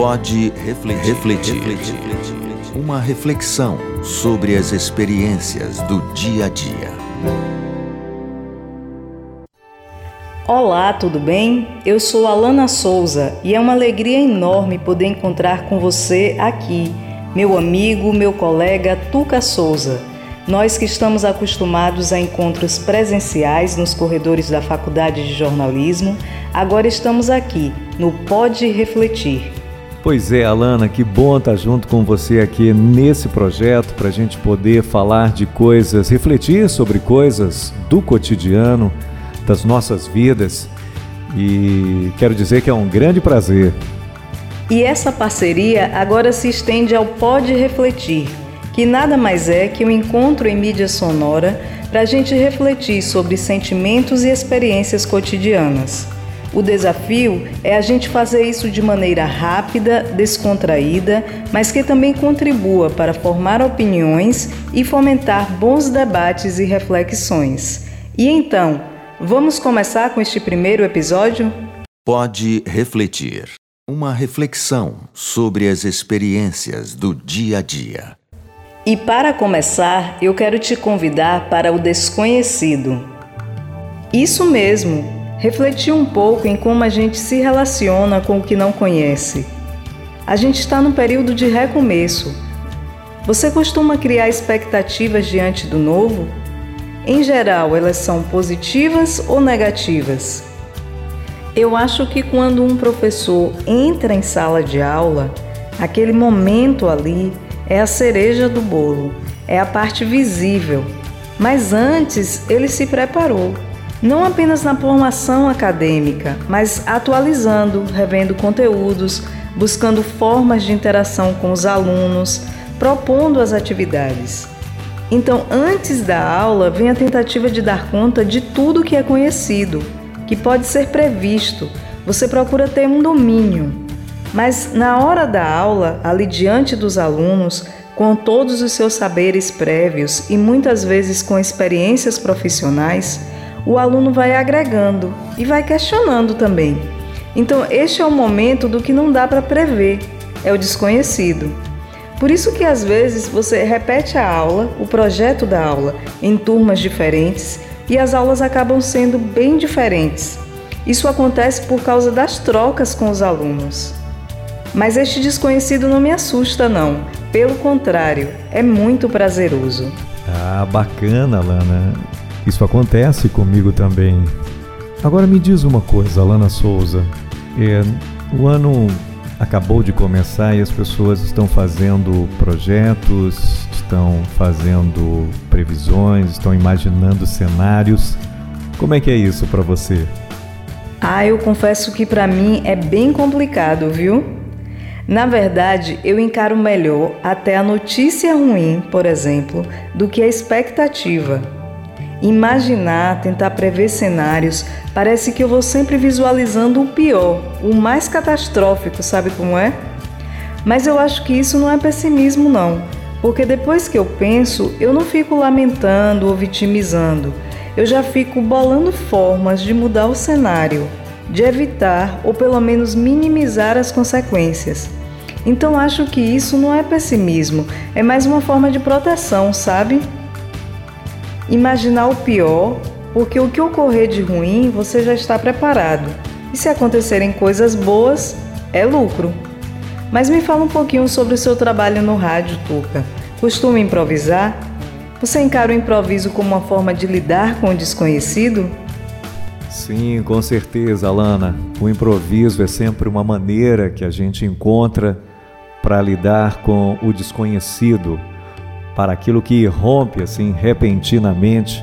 Pode refletir, refletir, refletir. Uma reflexão sobre as experiências do dia a dia. Olá, tudo bem? Eu sou Alana Souza e é uma alegria enorme poder encontrar com você aqui, meu amigo, meu colega Tuca Souza. Nós que estamos acostumados a encontros presenciais nos corredores da Faculdade de Jornalismo, agora estamos aqui no Pode Refletir. Pois é, Alana, que bom estar junto com você aqui nesse projeto para a gente poder falar de coisas, refletir sobre coisas do cotidiano, das nossas vidas. E quero dizer que é um grande prazer. E essa parceria agora se estende ao Pode Refletir que nada mais é que um encontro em mídia sonora para a gente refletir sobre sentimentos e experiências cotidianas. O desafio é a gente fazer isso de maneira rápida, descontraída, mas que também contribua para formar opiniões e fomentar bons debates e reflexões. E então, vamos começar com este primeiro episódio? Pode refletir. Uma reflexão sobre as experiências do dia a dia. E para começar, eu quero te convidar para o desconhecido. Isso mesmo, refletir um pouco em como a gente se relaciona com o que não conhece. A gente está num período de recomeço. Você costuma criar expectativas diante do novo? Em geral, elas são positivas ou negativas? Eu acho que quando um professor entra em sala de aula, aquele momento ali, é a cereja do bolo, é a parte visível. Mas antes ele se preparou, não apenas na formação acadêmica, mas atualizando, revendo conteúdos, buscando formas de interação com os alunos, propondo as atividades. Então, antes da aula, vem a tentativa de dar conta de tudo que é conhecido, que pode ser previsto. Você procura ter um domínio, mas na hora da aula, ali diante dos alunos, com todos os seus saberes prévios e muitas vezes com experiências profissionais, o aluno vai agregando e vai questionando também. Então, este é o momento do que não dá para prever, é o desconhecido. Por isso que às vezes você repete a aula, o projeto da aula, em turmas diferentes e as aulas acabam sendo bem diferentes. Isso acontece por causa das trocas com os alunos. Mas este desconhecido não me assusta, não. Pelo contrário, é muito prazeroso. Ah, bacana, Lana. Isso acontece comigo também. Agora me diz uma coisa, Lana Souza. É, o ano acabou de começar e as pessoas estão fazendo projetos, estão fazendo previsões, estão imaginando cenários. Como é que é isso para você? Ah, eu confesso que para mim é bem complicado, viu? Na verdade, eu encaro melhor até a notícia ruim, por exemplo, do que a expectativa. Imaginar, tentar prever cenários, parece que eu vou sempre visualizando o pior, o mais catastrófico, sabe como é? Mas eu acho que isso não é pessimismo, não, porque depois que eu penso, eu não fico lamentando ou vitimizando, eu já fico bolando formas de mudar o cenário, de evitar ou pelo menos minimizar as consequências. Então acho que isso não é pessimismo, é mais uma forma de proteção, sabe? Imaginar o pior, porque o que ocorrer de ruim você já está preparado. E se acontecerem coisas boas, é lucro. Mas me fala um pouquinho sobre o seu trabalho no rádio, Tuca. Costuma improvisar? Você encara o improviso como uma forma de lidar com o desconhecido? Sim, com certeza, Alana. O improviso é sempre uma maneira que a gente encontra para lidar com o desconhecido, para aquilo que rompe assim repentinamente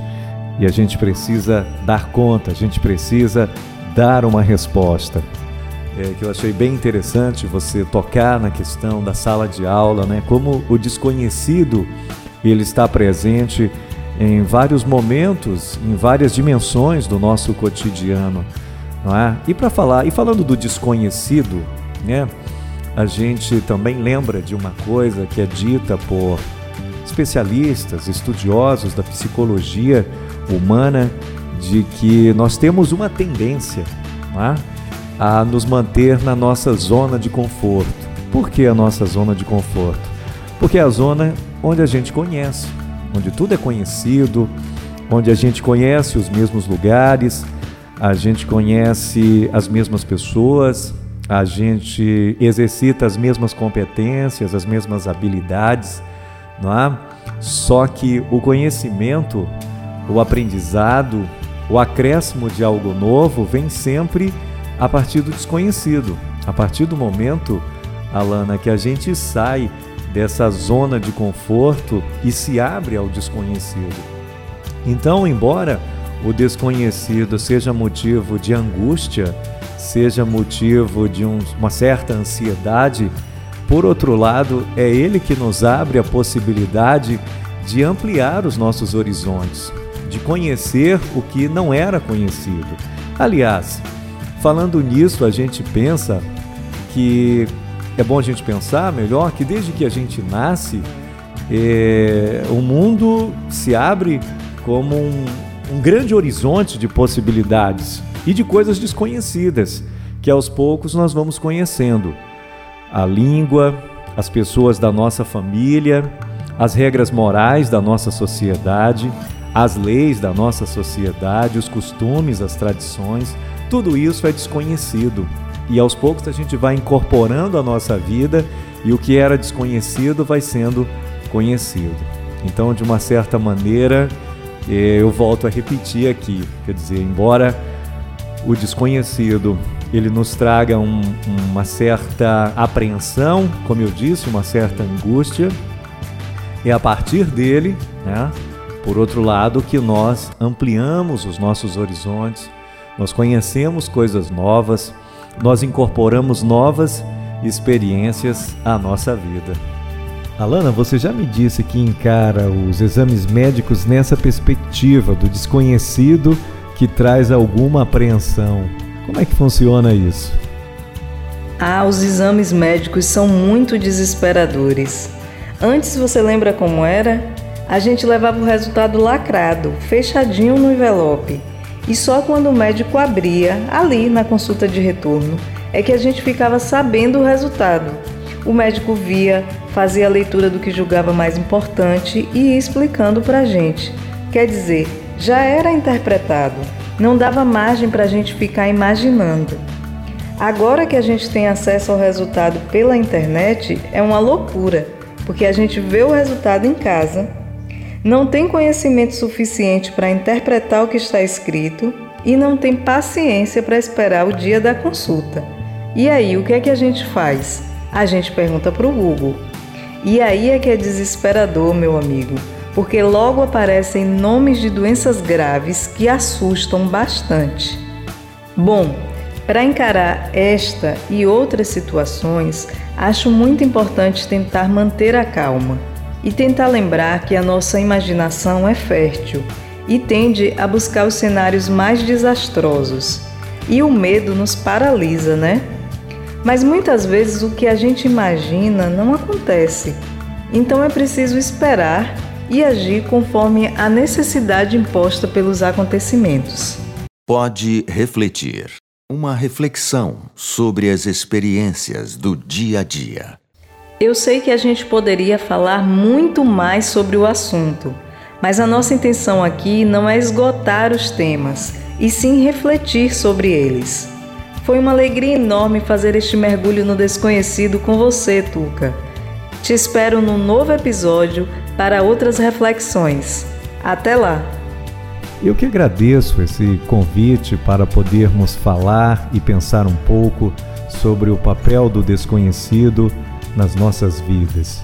e a gente precisa dar conta, a gente precisa dar uma resposta. É, que eu achei bem interessante você tocar na questão da sala de aula, né? Como o desconhecido ele está presente em vários momentos, em várias dimensões do nosso cotidiano, não é? E para falar, e falando do desconhecido, né? a gente também lembra de uma coisa que é dita por especialistas, estudiosos da psicologia humana, de que nós temos uma tendência, é? a nos manter na nossa zona de conforto. Por que a nossa zona de conforto? Porque é a zona onde a gente conhece, onde tudo é conhecido, onde a gente conhece os mesmos lugares, a gente conhece as mesmas pessoas, a gente exercita as mesmas competências, as mesmas habilidades, não é? Só que o conhecimento, o aprendizado, o acréscimo de algo novo vem sempre a partir do desconhecido. A partir do momento, Alana, que a gente sai dessa zona de conforto e se abre ao desconhecido. Então, embora o desconhecido seja motivo de angústia, seja motivo de um, uma certa ansiedade, por outro lado, é ele que nos abre a possibilidade de ampliar os nossos horizontes, de conhecer o que não era conhecido. Aliás, falando nisso, a gente pensa que é bom a gente pensar melhor que desde que a gente nasce, é, o mundo se abre como um, um grande horizonte de possibilidades e de coisas desconhecidas que aos poucos nós vamos conhecendo. A língua, as pessoas da nossa família, as regras morais da nossa sociedade, as leis da nossa sociedade, os costumes, as tradições, tudo isso é desconhecido. E aos poucos a gente vai incorporando a nossa vida e o que era desconhecido vai sendo conhecido. Então, de uma certa maneira, eh, eu volto a repetir aqui, quer dizer, embora o desconhecido ele nos traga um, uma certa apreensão, como eu disse, uma certa angústia, é a partir dele, né, por outro lado, que nós ampliamos os nossos horizontes, nós conhecemos coisas novas, nós incorporamos novas experiências à nossa vida. Alana, você já me disse que encara os exames médicos nessa perspectiva do desconhecido que traz alguma apreensão. Como é que funciona isso? Ah, os exames médicos são muito desesperadores. Antes você lembra como era? A gente levava o resultado lacrado, fechadinho no envelope. E só quando o médico abria, ali na consulta de retorno, é que a gente ficava sabendo o resultado. O médico via, fazia a leitura do que julgava mais importante e ia explicando para a gente. Quer dizer, já era interpretado, não dava margem para a gente ficar imaginando. Agora que a gente tem acesso ao resultado pela internet, é uma loucura, porque a gente vê o resultado em casa não tem conhecimento suficiente para interpretar o que está escrito e não tem paciência para esperar o dia da consulta. E aí, o que é que a gente faz? A gente pergunta para o Google. E aí é que é desesperador, meu amigo, porque logo aparecem nomes de doenças graves que assustam bastante. Bom, para encarar esta e outras situações, acho muito importante tentar manter a calma e tentar lembrar que a nossa imaginação é fértil e tende a buscar os cenários mais desastrosos. E o medo nos paralisa, né? Mas muitas vezes o que a gente imagina não acontece. Então é preciso esperar e agir conforme a necessidade imposta pelos acontecimentos. Pode refletir. Uma reflexão sobre as experiências do dia a dia. Eu sei que a gente poderia falar muito mais sobre o assunto, mas a nossa intenção aqui não é esgotar os temas, e sim refletir sobre eles. Foi uma alegria enorme fazer este mergulho no desconhecido com você, Tuca. Te espero num novo episódio para outras reflexões. Até lá! Eu que agradeço esse convite para podermos falar e pensar um pouco sobre o papel do desconhecido nas nossas vidas.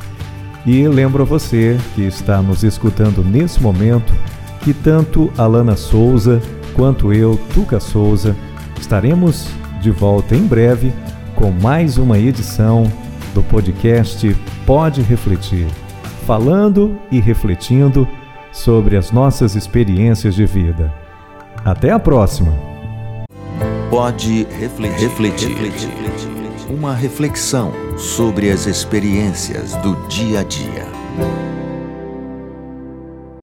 E lembro a você que está nos escutando nesse momento que tanto Alana Souza quanto eu, Tuca Souza, estaremos de volta em breve com mais uma edição do podcast Pode Refletir, falando e refletindo sobre as nossas experiências de vida. Até a próxima! Pode refletir. refletir uma reflexão sobre as experiências do dia a dia.